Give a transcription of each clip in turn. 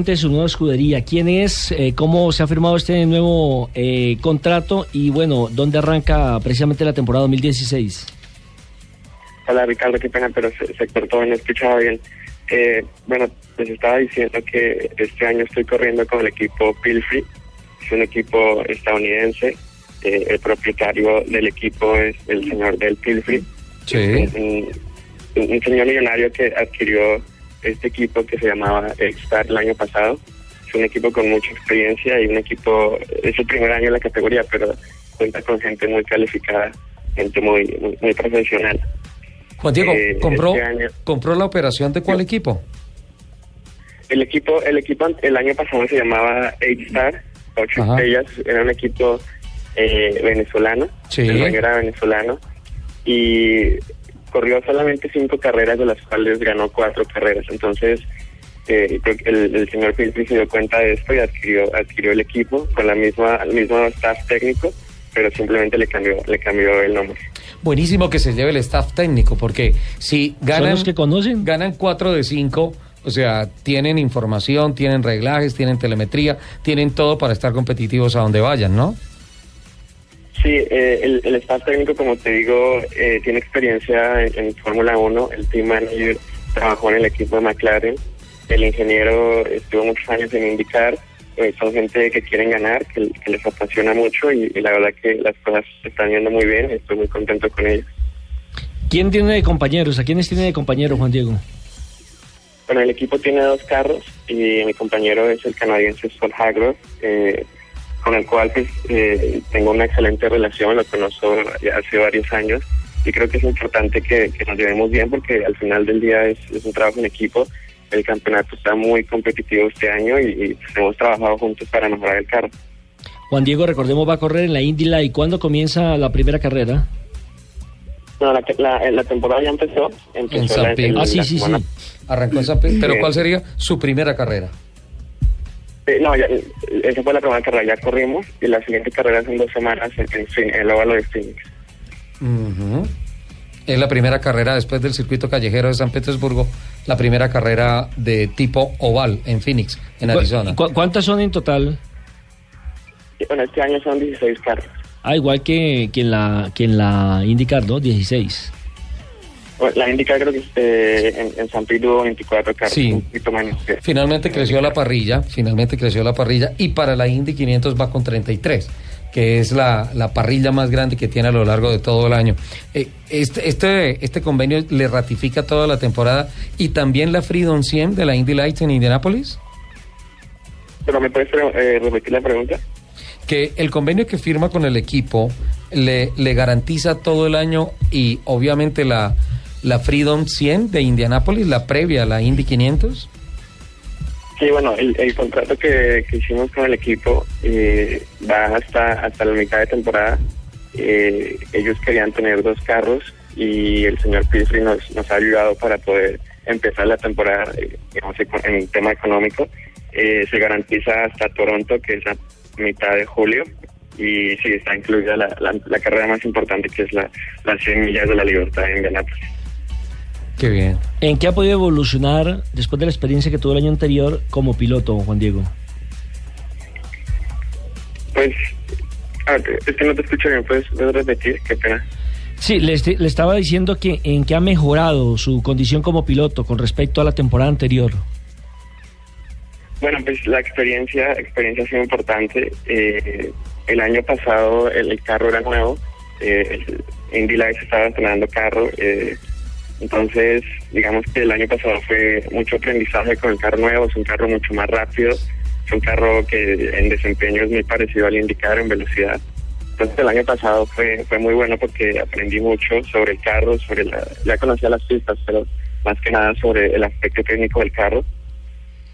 de su nueva escudería. ¿Quién es? Eh, ¿Cómo se ha firmado este nuevo eh, contrato? Y bueno, ¿dónde arranca precisamente la temporada 2016? Hola Ricardo, qué pena, pero se, se cortó, no escuchaba bien. Eh, bueno, les estaba diciendo que este año estoy corriendo con el equipo Pilfrey, es un equipo estadounidense. Eh, el propietario del equipo es el señor Del Pilfrey, Sí. un, un señor millonario que adquirió este equipo que se llamaba X-Star el año pasado. Es un equipo con mucha experiencia y un equipo, es el primer año en la categoría, pero cuenta con gente muy calificada, gente muy, muy, muy profesional. Juan Diego, Eh, ¿compró, este año- ¿compró la operación de cuál equipo? El equipo, el equipo el año pasado se llamaba Eight Star, ocho Ajá. estrellas, era un equipo eh, venezolano, Sí. el dueño era venezolano, y corrió solamente cinco carreras, de las cuales ganó cuatro carreras. Entonces, eh, creo que el, el señor Pilpri se dio cuenta de esto y adquirió, adquirió el equipo con la misma, el mismo staff técnico, pero simplemente le cambió, le cambió el nombre. Buenísimo que se lleve el staff técnico, porque si ¿Son ganan, los que conocen? ganan 4 de 5, o sea, tienen información, tienen reglajes, tienen telemetría, tienen todo para estar competitivos a donde vayan, ¿no? Sí, eh, el, el staff técnico, como te digo, eh, tiene experiencia en, en Fórmula 1. El team manager trabajó en el equipo de McLaren. El ingeniero estuvo muchos años en IndyCar. Eh, son gente que quieren ganar, que, que les apasiona mucho y, y la verdad que las cosas se están yendo muy bien. Estoy muy contento con ellos. ¿Quién tiene de compañeros? ¿A quiénes tiene de compañero Juan Diego? Bueno, el equipo tiene dos carros y mi compañero es el canadiense Sol Hagler, eh, con el cual pues, eh, tengo una excelente relación, lo conozco hace varios años y creo que es importante que, que nos llevemos bien porque al final del día es, es un trabajo en equipo. El campeonato está muy competitivo este año y, y, pues, hemos trabajado juntos para mejorar el carro. Juan Diego, recordemos, va a correr en la Indy Light. ¿Cuándo comienza la primera carrera? No, la, la, la temporada ya empezó. empezó En San la- Pedro. Ah, sí, sí, semana- sí. Arrancó esa... pe- Pero Sí. ¿cuál sería su primera carrera? Eh, no, ya, eh, esa fue la primera carrera, ya corrimos y la siguiente carrera es en dos semanas en, en, Phoen- en el óvalo de Phoenix. Ujú. Es la primera carrera después del circuito callejero de San Petersburgo, la primera carrera de tipo oval en Phoenix, en ¿Cu- Arizona. cu- ¿Cuántas son en total? Bueno, este año son 16 carros. Ah, igual que, que en la que en la IndyCar, ¿no? 16. Bueno, la indica creo que eh, en, en San Pedro hubo 24 carros, Sí. un poquito menos. que- Finalmente creció la parrilla, finalmente creció la parrilla y para la Indy 500 va con 33, que es la, la parrilla más grande que tiene a lo largo de todo el año. Eh, este, este, este convenio le ratifica toda la temporada y también la Freedom 100 de la Indy Lights en Indianapolis, Pero me puedes eh, repetir la pregunta. que el convenio que firma con el equipo le, le garantiza todo el año y obviamente la, la Freedom 100 de Indianapolis, la previa a la Indy 500. Sí, bueno, el, el contrato que, hicimos con el equipo eh, va hasta, hasta la mitad de temporada. Eh, ellos querían tener dos carros y el señor Pilfrey nos, nos ha ayudado para poder empezar la temporada eh, en tema económico. Eh, se garantiza hasta Toronto, que es la mitad de julio, y sí, está incluida la, carrera más importante, que es la, las 100 millas de la libertad en Indianapolis. Qué bien. ¿En qué ha podido evolucionar después de la experiencia que tuvo el año anterior como piloto, Juan Diego? Pues, a ver, es que no te escucho bien, ¿puedes, puedes repetir? Qué pena. Sí, le, le estaba diciendo que en qué ha mejorado su condición como piloto con respecto a la temporada anterior. Bueno, pues la experiencia, experiencia ha sido importante. Eh, el año pasado el, el carro era nuevo, eh, Indy Lights estaba entrenando carro, eh, entonces digamos que el año pasado fue mucho aprendizaje con el carro nuevo, es un carro mucho más rápido, es un carro que en desempeño es muy parecido al indicar en velocidad. Entonces el año pasado fue, fue muy bueno porque aprendí mucho sobre el carro, sobre la, ya conocía las pistas, pero más que nada sobre el aspecto técnico del carro.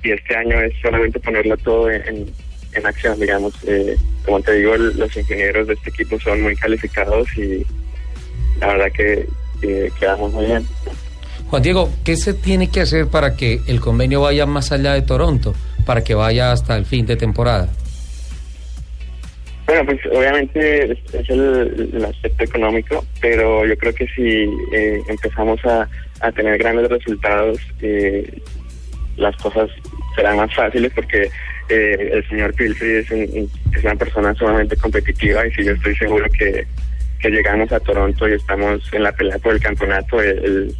Y este año es solamente ponerlo todo en, en acción, digamos. Eh, como te digo, los ingenieros de este equipo son muy calificados y la verdad que, que quedamos muy bien. Juan Diego, ¿qué se tiene que hacer para que el convenio vaya más allá de Toronto, para que vaya hasta el fin de temporada? Bueno, pues obviamente es, es el, el aspecto económico, pero yo creo que si eh, empezamos a, a tener grandes resultados, eh, las cosas serán más fáciles porque eh, el señor Pilfrey es, un- es una persona sumamente competitiva y si yo estoy seguro que, que llegamos a Toronto y estamos en la pelea por el campeonato, él,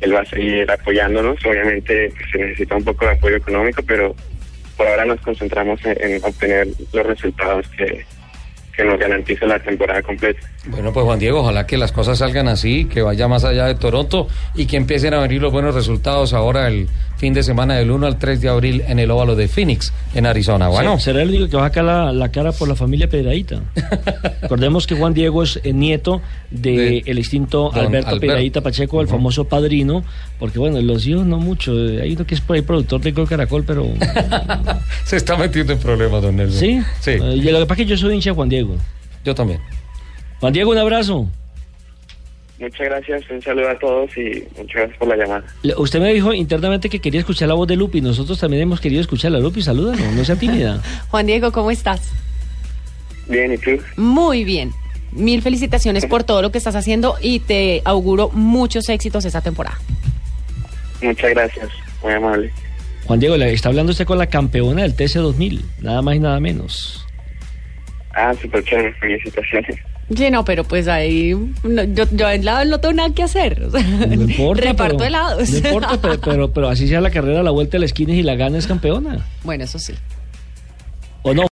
él- va a seguir apoyándonos. Obviamente pues, se necesita un poco de apoyo económico, pero por ahora nos concentramos en, en obtener los resultados que, que nos garanticen la temporada completa. Bueno, pues Juan Diego, ojalá que las cosas salgan así, que vaya más allá de Toronto y que empiecen a venir los buenos resultados ahora el fin de semana del 1 al 3 de abril en el óvalo de Phoenix, en Arizona. Bueno, Se- Será el único que va a sacar la, la cara por la familia Pedradita. Recordemos que Juan Diego es eh, nieto del De el extinto Alberto Alberto. Pedradita Pacheco, el famoso padrino, porque bueno, los hijos no mucho. eh, Hay uno que es por ahí productor de Gol Caracol, pero. se está metiendo en problemas, don Nelson. ¿Sí? Sí, Eh, y lo que pasa es que yo soy hincha de Juan Diego. yo también. Juan Diego, un abrazo. Muchas gracias, un saludo a todos y muchas gracias por la llamada. Usted me dijo internamente que quería escuchar la voz de Lupi. Nosotros también hemos querido escuchar a Lupi. Salúdalo, no sea tímida. Juan Diego, ¿cómo estás? Bien, ¿y tú? Muy bien. Mil felicitaciones por todo lo que estás haciendo y te auguro muchos éxitos esta temporada. Muchas gracias, muy amable. Juan Diego, le está hablando usted con la campeona del TC 2000. Nada más y nada menos. Ah, súper chévere, felicitaciones. Sí, no, pero pues ahí no, yo, yo en lado no tengo nada que hacer. o sea, No importa. reparto pero- helados. No importa, pero, pero, pero así sea la carrera a la vuelta de la esquina y la gana es campeona. bueno, eso sí. ¿O no?